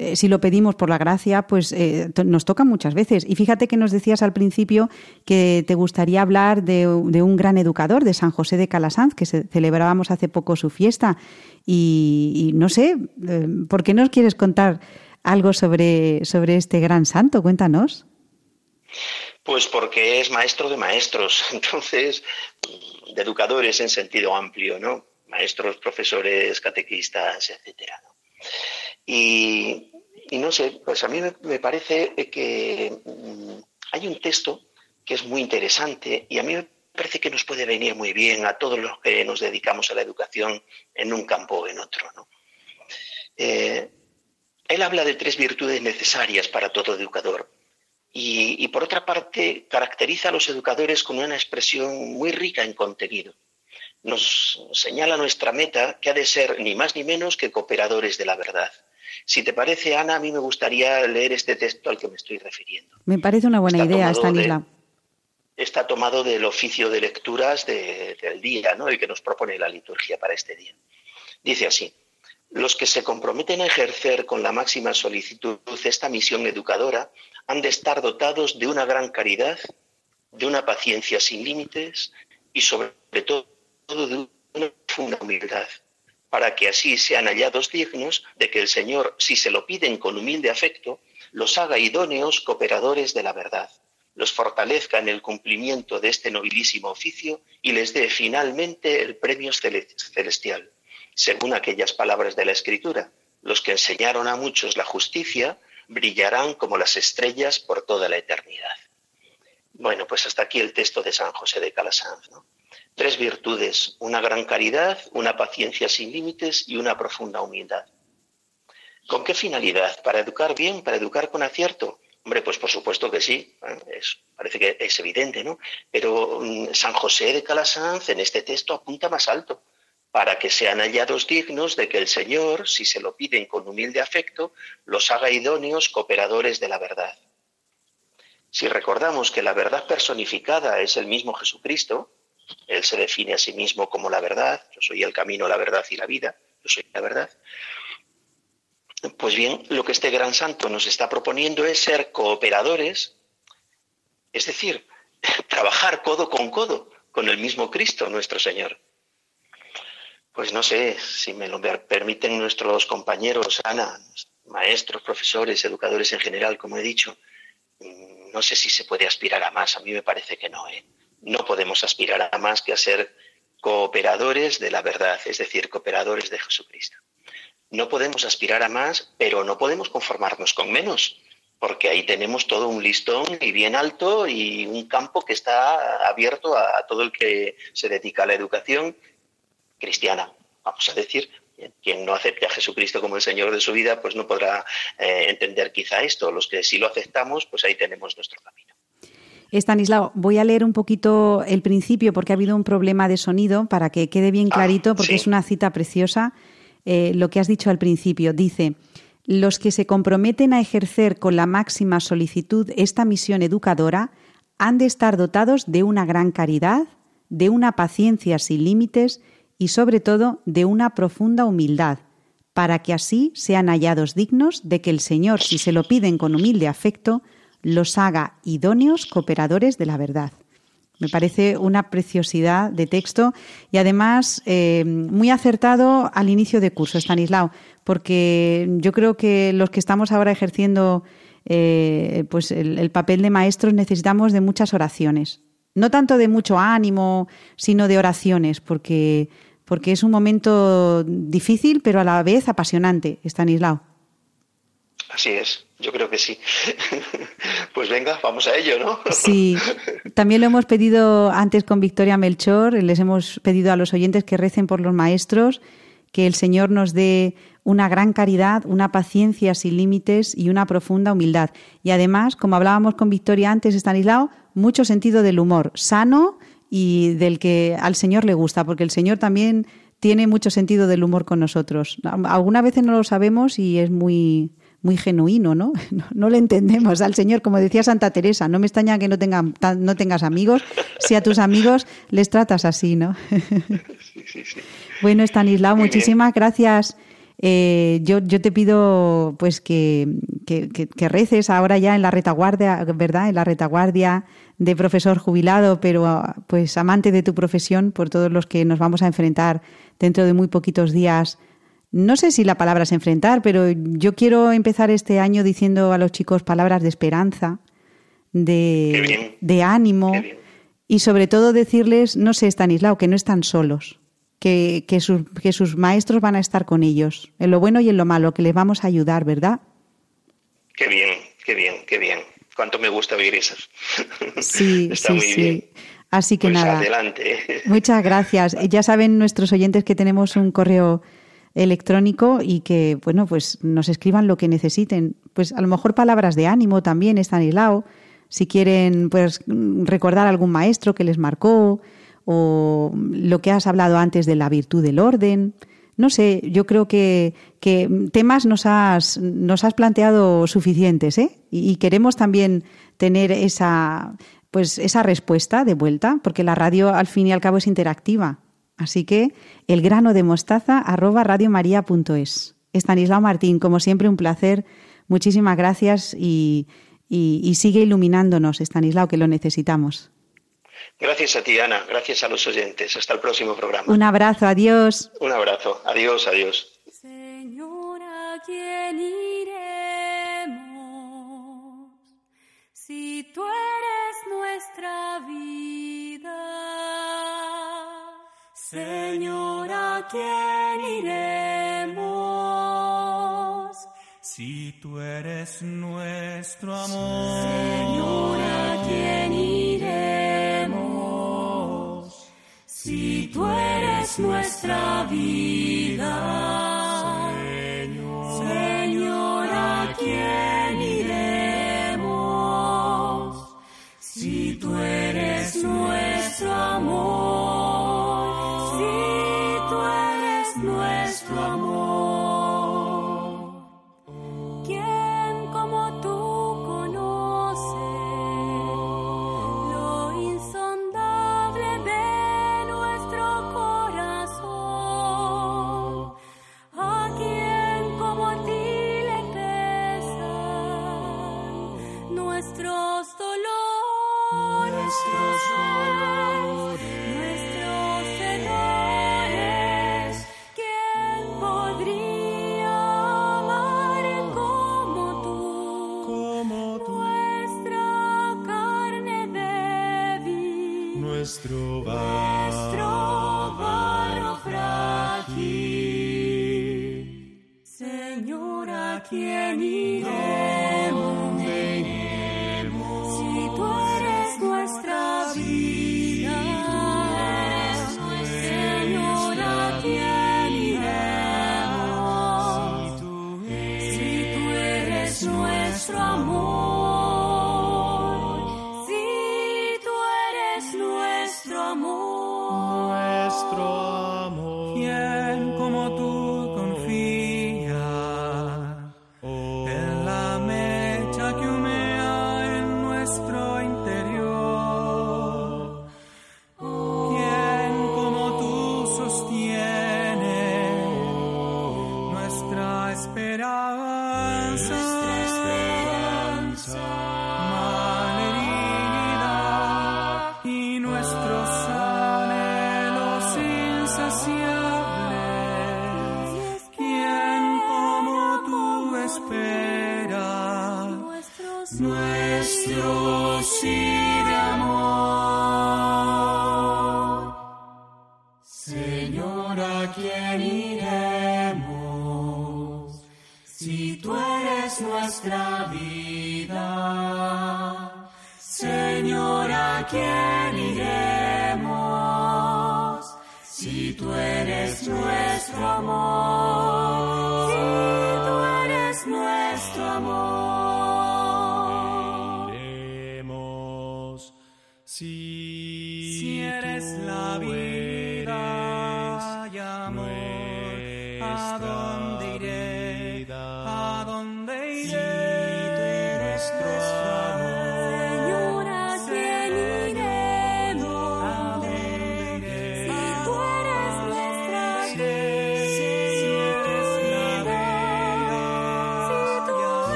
eh, si lo pedimos por la gracia, pues eh, nos toca muchas veces. Y fíjate que nos decías al principio que te gustaría hablar de, un gran educador, de San José de Calasanz, que celebrábamos hace poco su fiesta. Y, no sé, eh, ¿por qué nos quieres contar algo sobre, sobre este gran santo? Cuéntanos. Pues porque es maestro de maestros, entonces, de educadores en sentido amplio, ¿no? Maestros, profesores, catequistas, etcétera. Y, y no sé, pues a mí me, parece que mm, hay un texto que es muy interesante y a mí me parece que nos puede venir muy bien a todos los que nos dedicamos a la educación en un campo o en otro. Eh, él habla de tres virtudes necesarias para todo educador y, y, por otra parte caracteriza a los educadores con una expresión muy rica en contenido. Nos señala nuestra meta que ha de ser ni más ni menos que cooperadores de la verdad si te parece, Ana, a mí me gustaría leer este texto al que me estoy refiriendo. Me parece una buena idea, Stanislav. está tomado del oficio de lecturas del día, ¿no? el que nos propone la liturgia para este día. Dice así, los que se comprometen a ejercer con la máxima solicitud esta misión educadora han de estar dotados de una gran caridad, de una paciencia sin límites y sobre todo de una profunda humildad para que así sean hallados dignos de que el Señor, si se lo piden con humilde afecto, los haga idóneos cooperadores de la verdad, los fortalezca en el cumplimiento de este nobilísimo oficio y les dé finalmente el premio celestial, según aquellas palabras de la Escritura. Los que enseñaron a muchos la justicia brillarán como las estrellas por toda la eternidad. Bueno, pues hasta aquí el texto de San José de Calasanz. ¿no? Tres virtudes, una gran caridad, una paciencia sin límites y una profunda humildad. ¿Con qué finalidad? ¿Para educar bien? ¿Para educar con acierto? Hombre, pues por supuesto que sí, parece que es evidente, ¿no? Pero mm, San José de Calasanz en este texto apunta más alto, para que sean hallados dignos de que el Señor, si se lo piden con humilde afecto, los haga idóneos cooperadores de la verdad. Si recordamos que la verdad personificada es el mismo Jesucristo, él se define a sí mismo como la verdad, yo soy el camino, la verdad y la vida, yo soy la verdad. Pues bien, lo que este gran santo nos está proponiendo es ser cooperadores, es decir, trabajar codo con codo con el mismo Cristo, nuestro Señor. Pues no sé si me lo permiten nuestros compañeros, Ana, maestros, profesores, educadores en general, como he dicho, no sé si se puede aspirar a más, a mí me parece que no. ¿eh? No podemos aspirar a más que a ser cooperadores de la verdad, es decir, cooperadores de Jesucristo. No podemos aspirar a más, pero no podemos conformarnos con menos, porque ahí tenemos todo un listón y bien alto y un campo que está abierto a todo el que se dedica a la educación cristiana, vamos a decir. Quien no acepte a Jesucristo como el Señor de su vida, pues no podrá eh, entender quizá esto. Los que sí lo aceptamos, pues ahí tenemos nuestro camino. Estanislao, voy a leer un poquito el principio porque ha habido un problema de sonido para que quede bien ah, clarito, porque es una cita preciosa. Eh, lo que has dicho al principio dice: Los que se comprometen a ejercer con la máxima solicitud esta misión educadora han de estar dotados de una gran caridad, de una paciencia sin límites y, sobre todo, de una profunda humildad, para que así sean hallados dignos de que el Señor, si se lo piden con humilde afecto, los haga idóneos cooperadores de la verdad. Me parece una preciosidad de texto y además eh, muy acertado al inicio de curso, Stanislao, porque yo creo que los que estamos ahora ejerciendo eh, pues el, papel de maestros necesitamos de muchas oraciones. No tanto de mucho ánimo, sino de oraciones, porque, porque es un momento difícil, pero a la vez apasionante, Stanislao. Así es, yo creo que sí. pues venga, vamos a ello, ¿no? sí, también lo hemos pedido antes con Victoria Melchor, les hemos pedido a los oyentes que recen por los maestros, que el Señor nos dé una gran caridad, una paciencia sin límites y una profunda humildad. Y además, como hablábamos con Victoria antes, Stanislao, mucho sentido del humor, sano y del que al Señor le gusta, porque el Señor también tiene mucho sentido del humor con nosotros. Algunas veces no lo sabemos y es muy, muy genuino, ¿no? ¿no? le entendemos al Señor, como decía Santa Teresa, no me extraña que no, tengan, no tengas amigos, si a tus amigos les tratas así, ¿no? Bueno, Estanislao, muchísimas gracias. Eh, yo, yo, te pido pues que, que, reces ahora ya en la retaguardia, ¿verdad? En la retaguardia de profesor jubilado, pero pues amante de tu profesión, por todos los que nos vamos a enfrentar dentro de muy poquitos días no sé si la palabra es enfrentar, pero yo quiero empezar este año diciendo a los chicos palabras de esperanza, de, de ánimo y sobre todo decirles, no sé, Stanislao, que no están solos, que, que, que sus maestros van a estar con ellos, en lo bueno y en lo malo, que les vamos a ayudar, ¿verdad? Qué bien, qué bien, qué bien. Cuánto me gusta oír eso. Sí, Está muy Bien. Así que pues nada. Adelante. Muchas gracias. Ya saben nuestros oyentes que tenemos un correo electrónico y que, bueno, pues nos escriban lo que necesiten. Pues a lo mejor palabras de ánimo también, Estanislao, si quieren pues recordar algún maestro que les marcó o lo que has hablado antes de la virtud del orden. No sé, yo creo que, que temas nos has, nos has planteado suficientes, ¿eh? Y, y queremos también tener esa, pues esa respuesta de vuelta, porque la radio al fin y al cabo es interactiva. Así que el grano de mostaza arroba radiomaria.es. Estanislao Martín, como siempre, un placer. Muchísimas gracias y, y, sigue iluminándonos, Estanislao, que lo necesitamos. Gracias a ti, Ana. Gracias a los oyentes. Hasta el próximo programa. Un abrazo. Adiós. Un abrazo. Adiós, adiós. Señora, ¿quién iremos? Si tú eres nuestra vida. Señor, ¿a quién iremos? Si tú eres nuestro amor. Señor, ¿a quién iremos? Si tú eres nuestra vida.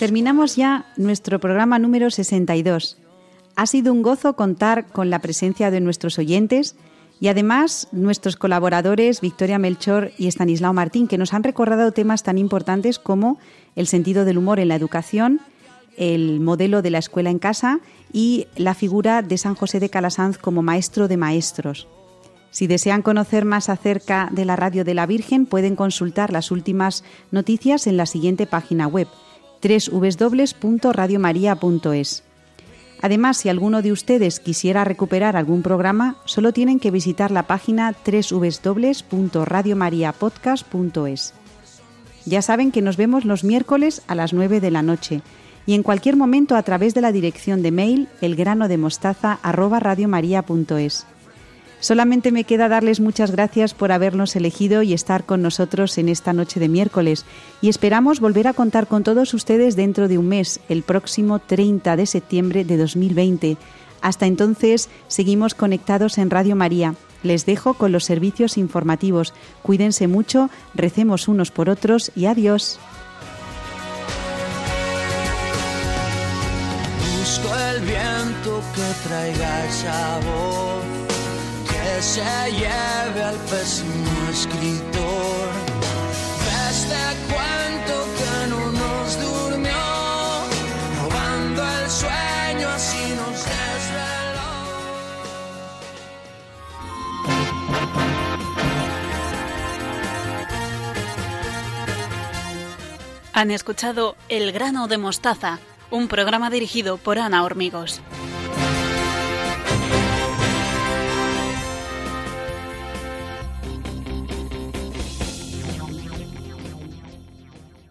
Terminamos ya nuestro programa número 62. Ha sido un gozo contar con la presencia de nuestros oyentes y además nuestros colaboradores Victoria Melchor y Estanislao Martín, que nos han recordado temas tan importantes como el sentido del humor en la educación, el modelo de la escuela en casa y la figura de San José de Calasanz como maestro de maestros. Si desean conocer más acerca de la Radio de la Virgen, pueden consultar las últimas noticias en la siguiente página web www.radiomaria.es. Además, si alguno de ustedes quisiera recuperar algún programa, solo tienen que visitar la página www.radiomariapodcast.es. Ya saben que nos vemos los miércoles a las 9 de la noche y en cualquier momento a través de la dirección de mail elgranodemostaza@radiomaria.es. Solamente me queda darles muchas gracias por habernos elegido y estar con nosotros en esta noche de miércoles y esperamos volver a contar con todos ustedes dentro de un mes, el próximo 30 de septiembre de 2020. Hasta entonces, seguimos conectados en Radio María. Les dejo con los servicios informativos. Cuídense mucho, recemos unos por otros y adiós. Se lleve al pésimo escritor. De este cuento que no nos durmió, robando el sueño así nos desveló. Han escuchado El grano de mostaza, un programa dirigido por Ana Hormigos.